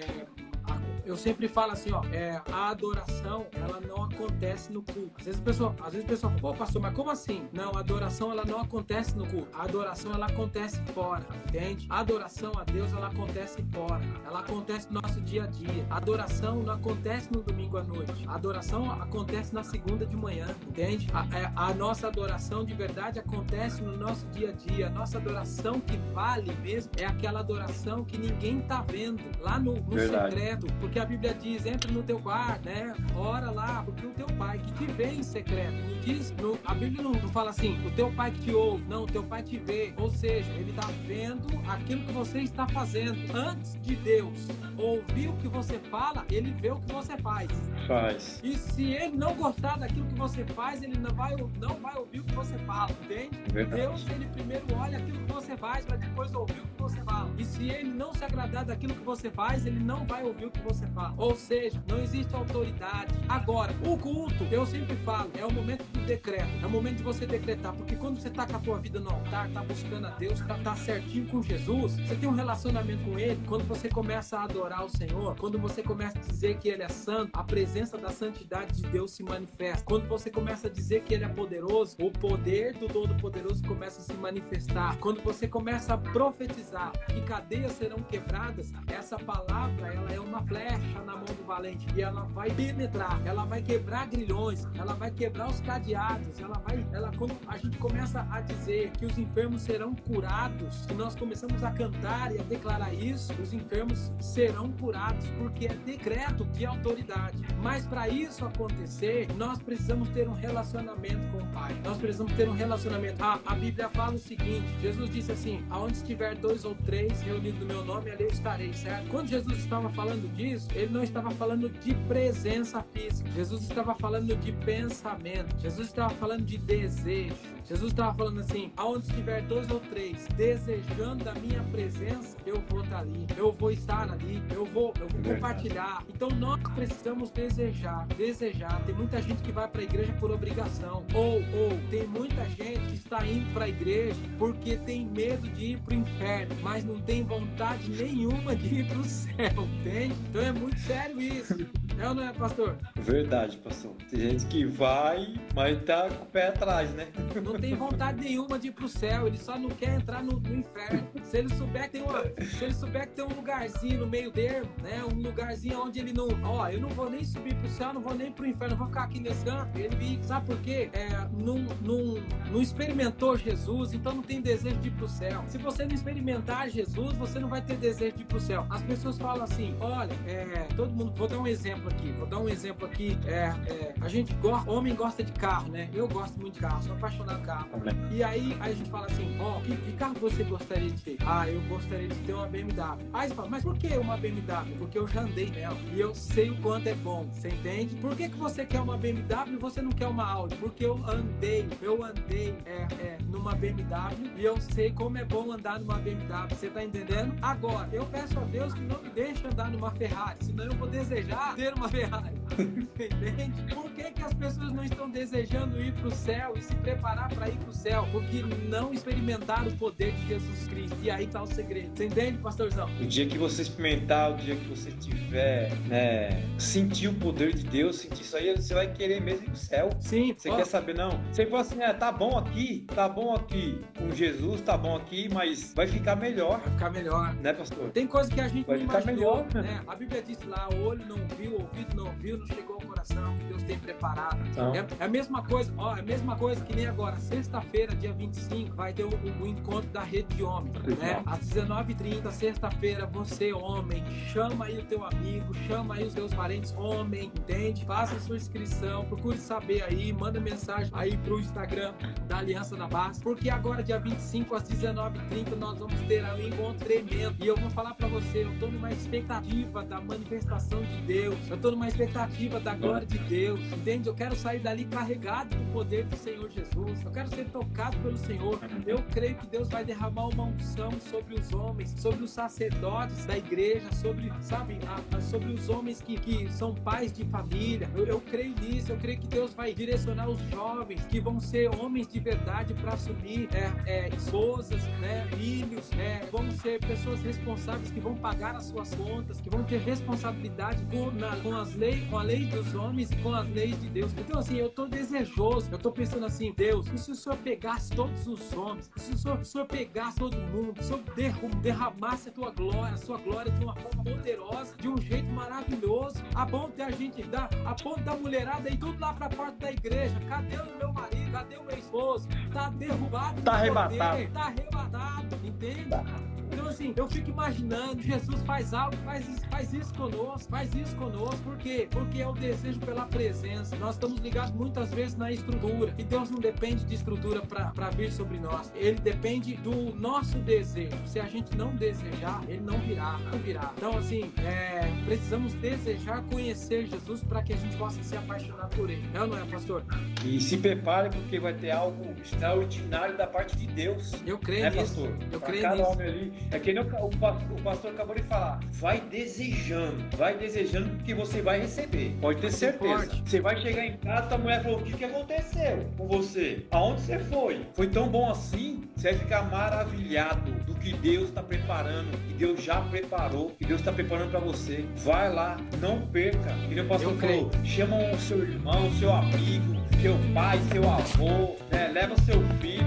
eu sempre falo assim, ó, é, a adoração, ela não acontece no culto. Às vezes a pessoa, às vezes a pessoa, pô, pastor, mas como assim? Não, a adoração, ela não acontece no culto. A adoração, ela acontece fora, entende? A adoração a Deus, ela acontece fora. Ela acontece no nosso dia a dia. A adoração não acontece no domingo à noite. A adoração acontece na segunda de manhã, entende? A, a, é, a nossa adoração de verdade acontece no nosso dia a dia. A nossa adoração que vale mesmo é aquela adoração que ninguém tá vendo lá no, no secreto, porque porque a Bíblia diz, entra no teu quarto, né? Ora lá, porque o teu pai que te vê em secreto. Não diz, no, a Bíblia não, não, fala assim, o teu pai que te ouve. Não, o teu pai te vê. Ou seja, ele está vendo aquilo que você está fazendo. Antes de Deus ouvir o que você fala, ele vê o que você faz.
Faz.
E se ele não gostar daquilo que você faz, ele não vai, não vai ouvir o que você fala, entende? Verdade. Deus, ele primeiro olha aquilo que você faz para depois ouvir o que você fala. E se ele não se agradar daquilo que você faz, ele não vai ouvir o que você você fala. Ou seja, não existe autoridade. Agora, o culto, eu sempre falo, é o momento do decreto. É o momento de você decretar. Porque quando você tá com a tua vida no altar, tá buscando a Deus, tá, tá certinho com Jesus, você tem um relacionamento com Ele. Quando você começa a adorar o Senhor, quando você começa a dizer que Ele é santo, a presença da santidade de Deus se manifesta. Quando você começa a dizer que Ele é poderoso, o poder do Todo-Poderoso começa a se manifestar. Quando você começa a profetizar que cadeias serão quebradas, essa palavra ela é uma flecha flecha na mão do valente e ela vai penetrar, ela vai quebrar grilhões, ela vai quebrar os cadeados, ela vai, ela quando a gente começa a dizer que os enfermos serão curados, e nós começamos a cantar e a declarar isso, os enfermos serão curados porque é decreto de autoridade. Mas para isso acontecer, nós precisamos ter um relacionamento com o Pai. Nós precisamos ter um relacionamento. A, a Bíblia fala o seguinte: Jesus disse assim: aonde estiver dois ou três reunidos no meu nome, ali eu estarei, certo? Quando Jesus estava falando disso, ele não estava falando de presença física. Jesus estava falando de pensamento. Jesus estava falando de desejo. Jesus estava falando assim: aonde estiver dois ou três desejando a minha presença, eu vou estar ali, eu vou estar ali, eu vou, eu vou compartilhar. Então nós precisamos desejar, desejar. Tem muita gente que vai para a igreja por obrigação, ou, ou tem muita gente que está indo para a igreja porque tem medo de ir para o inferno, mas não tem vontade nenhuma de ir para o céu, entende? Então é muito sério isso. É ou não é, pastor?
Verdade, pastor. Tem gente que vai, mas tá com o pé atrás, né?
Não tem vontade nenhuma de ir pro céu, ele só não quer entrar no, no inferno. Se ele souber que tem uma, se ele souber que tem um lugarzinho no meio termo, né? Um lugarzinho onde ele não, ó, eu não vou nem subir pro céu, não vou nem pro inferno, vou ficar aqui nesse canto. Ele sabe por quê? É, não, não, não experimentou Jesus, então não tem desejo de ir pro céu. Se você não experimentar Jesus, você não vai ter desejo de ir pro céu. As pessoas falam assim, olha, é, todo mundo, vou dar um exemplo aqui, vou dar um exemplo aqui, é, é a gente gosta, homem gosta de carro, né? Eu gosto muito de carro, sou apaixonado por carro. E aí a gente fala assim, ó, oh, que, que, carro você gostaria de ter? Ah, eu gostaria de ter uma BMW. Aí você fala, mas por que uma BMW? Porque eu já andei nela e eu sei o quanto é bom, você entende? Por que, que você quer uma BMW e você não quer uma Audi? Porque eu andei, eu andei é, é, numa BMW e eu sei como é bom andar numa BMW, você tá entendendo? Agora, eu peço a Deus que não me deixe andar numa Ferrari, senão eu vou desejar ter uma Ferrari. Entende? Por que, que as pessoas não estão desejando ir para o céu e se preparar para ir para o céu? Porque não experimentaram o poder de Jesus Cristo. E aí está o segredo. Você entende, pastorzão?
O dia que você experimentar, o dia que você tiver, né, sentir o poder de Deus, sentir isso aí, você vai querer mesmo ir pro céu.
Sim.
Você ó. quer saber, não? Você fala assim, é, tá bom aqui, tá bom aqui com Jesus, tá bom aqui, mas vai ficar melhor.
Vai ficar melhor.
Né, pastor?
Tem coisa que a gente vai não ficar imaginou, melhor. Né? A Bíblia diz lá, o olho não viu, o ouvido não viu, não chegou ao coração que Deus tem preparado. Então. É, é, a mesma coisa, ó, é a mesma coisa que nem agora, sexta-feira, dia 25, vai ter o, o, encontro da rede de homens, né? Às 19h30, sexta-feira, você, homem, chama aí o teu amigo, chama aí os teus parentes, homem, entende? Faça a sua inscrição, procure saber aí, manda mensagem aí pro Instagram da Aliança da Base, porque agora, dia 25, às 19h30, nós vamos ter um encontro tremendo. E eu vou falar para você, eu tô numa expectativa da manifestação de Deus, eu tô numa expectativa da glória de Deus, entende? Eu quero sair dali carregado do poder do Senhor Jesus, eu quero ser tocado pelo Senhor. Eu creio que Deus vai derramar uma unção sobre os homens, sobre os sacerdotes da igreja, sobre, sabe, a, a, sobre os homens que, que são pais de família. Eu, eu creio nisso, eu creio que Deus vai direcionar os jovens que vão ser homens de verdade para assumir é, é, esposas, né, filhos, é, vão ser pessoas responsáveis que vão pagar as suas contas, que vão ter responsabilidade com, na, com as leis, com a lei dos homens e com as leis de Deus. Então, assim, eu tô desejoso, eu tô pensando assim, Deus, e se o Senhor pegasse todos os homens, e se o Senhor, o senhor pegasse todo mundo, se o Senhor derramasse a tua glória, a sua glória de uma forma poderosa, de um jeito maravilhoso, a ponto de a gente dar, a ponto da mulherada e tudo lá pra porta da igreja, cadê o meu marido, cadê o meu esposo? Tá derrubado,
tá arrebatado,
tá arrebatado, entende? Tá. Então, assim, eu fico imaginando, Jesus faz algo, faz isso, faz isso conosco, faz isso conosco. Por quê? Porque é o desejo pela presença. Nós estamos ligados muitas vezes na estrutura. E Deus não depende de estrutura para vir sobre nós. Ele depende do nosso desejo. Se a gente não desejar, ele não virá, não virá. Então, assim, é, precisamos desejar conhecer Jesus para que a gente possa se apaixonar por ele. É ou não é, pastor?
E se prepare porque vai ter algo extraordinário da parte de Deus.
Eu creio
né,
nisso.
pastor?
Eu
pra
creio
cada
nisso.
homem ali é que nem o, o, pastor acabou de falar. Vai desejando. Vai desejando porque você vai receber. Pode ter certeza. Forte. Você vai chegar em casa, a mulher falou: o que, que aconteceu com você? Aonde você foi? Foi tão bom assim? Você vai ficar maravilhado do que Deus está preparando, que Deus já preparou, que Deus está preparando para você. Vai lá, não perca. Que nem o pastor falou: chama o seu irmão, o seu amigo, seu pai, seu avô, né? leva seu filho,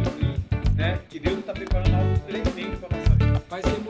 né? Que Deus está preparando Paz e